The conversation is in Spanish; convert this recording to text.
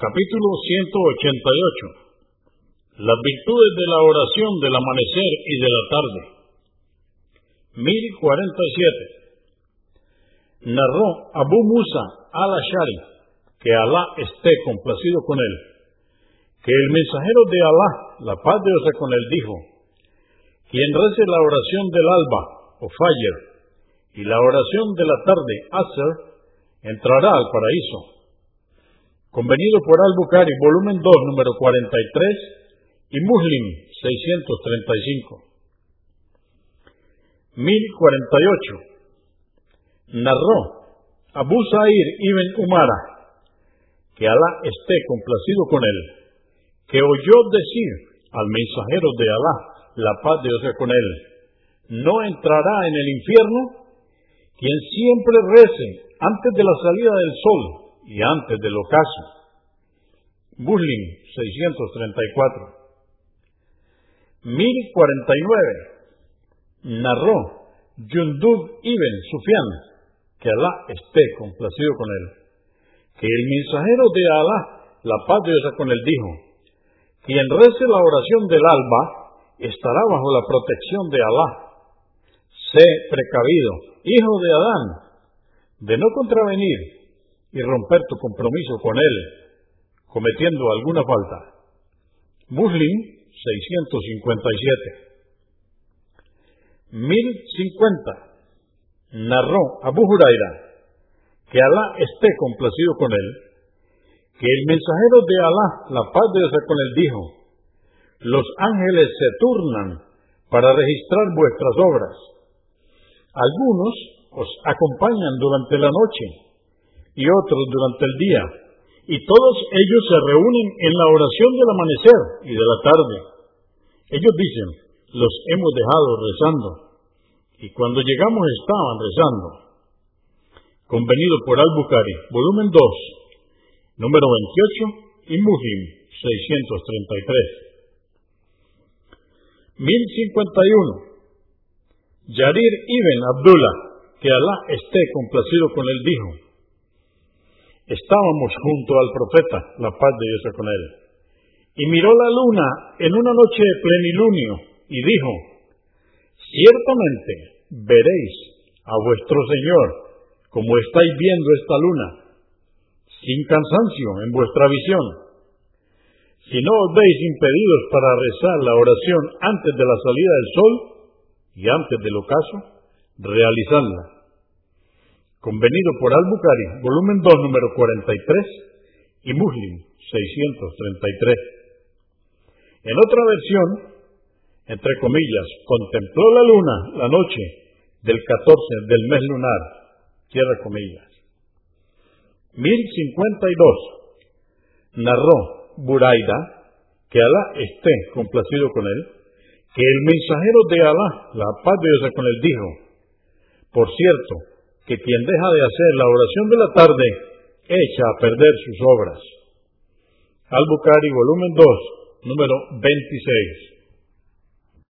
Capítulo 188. Las virtudes de la oración del amanecer y de la tarde. 1047. Narró Abu Musa al-Ashari, que Alá esté complacido con él, que el mensajero de Alá, la paz de Dios con él, dijo, quien rece la oración del alba, o Fajr, y la oración de la tarde, Asr, entrará al paraíso Convenido por Al-Bukhari, volumen 2, número 43, y Muslim, 635. 1048. Narró Abu Sa'ir ibn Umara, que Alá esté complacido con él, que oyó decir al mensajero de Alá, la paz de Dios con él, no entrará en el infierno quien siempre rece antes de la salida del sol y antes del ocaso. Muslim 634. 1049. Narró Yundub ibn Sufyan, que Alá esté complacido con él, que el mensajero de Alá, la paz de Dios con él, dijo, quien rece la oración del alba estará bajo la protección de Alá. Sé precavido, hijo de Adán, de no contravenir y romper tu compromiso con Él cometiendo alguna falta. Muslim 657. 1050. Narró Abu Huraira, que Alá esté complacido con él, que el mensajero de Alá, la paz de Dios con él, dijo, los ángeles se turnan para registrar vuestras obras. Algunos os acompañan durante la noche y otros durante el día, y todos ellos se reúnen en la oración del amanecer y de la tarde. Ellos dicen, los hemos dejado rezando, y cuando llegamos estaban rezando. Convenido por Al-Bukhari, volumen 2, número 28, y Muslim 633. 1051. Yarir ibn Abdullah, que Alá esté complacido con él, dijo, Estábamos junto al profeta, la paz de Dios con él, y miró la luna en una noche de plenilunio y dijo, ciertamente veréis a vuestro Señor como estáis viendo esta luna, sin cansancio en vuestra visión. Si no os veis impedidos para rezar la oración antes de la salida del sol y antes del ocaso, realizadla convenido por Al-Bukhari, volumen 2, número 43, y Muslim, 633. En otra versión, entre comillas, contempló la luna la noche del 14 del mes lunar, cierra comillas. 1052. Narró Buraida, que Alá esté complacido con él, que el mensajero de Alá, la paz de Dios con él, dijo, por cierto, que quien deja de hacer la oración de la tarde echa a perder sus obras. Al-Bukhari, volumen 2, número 26.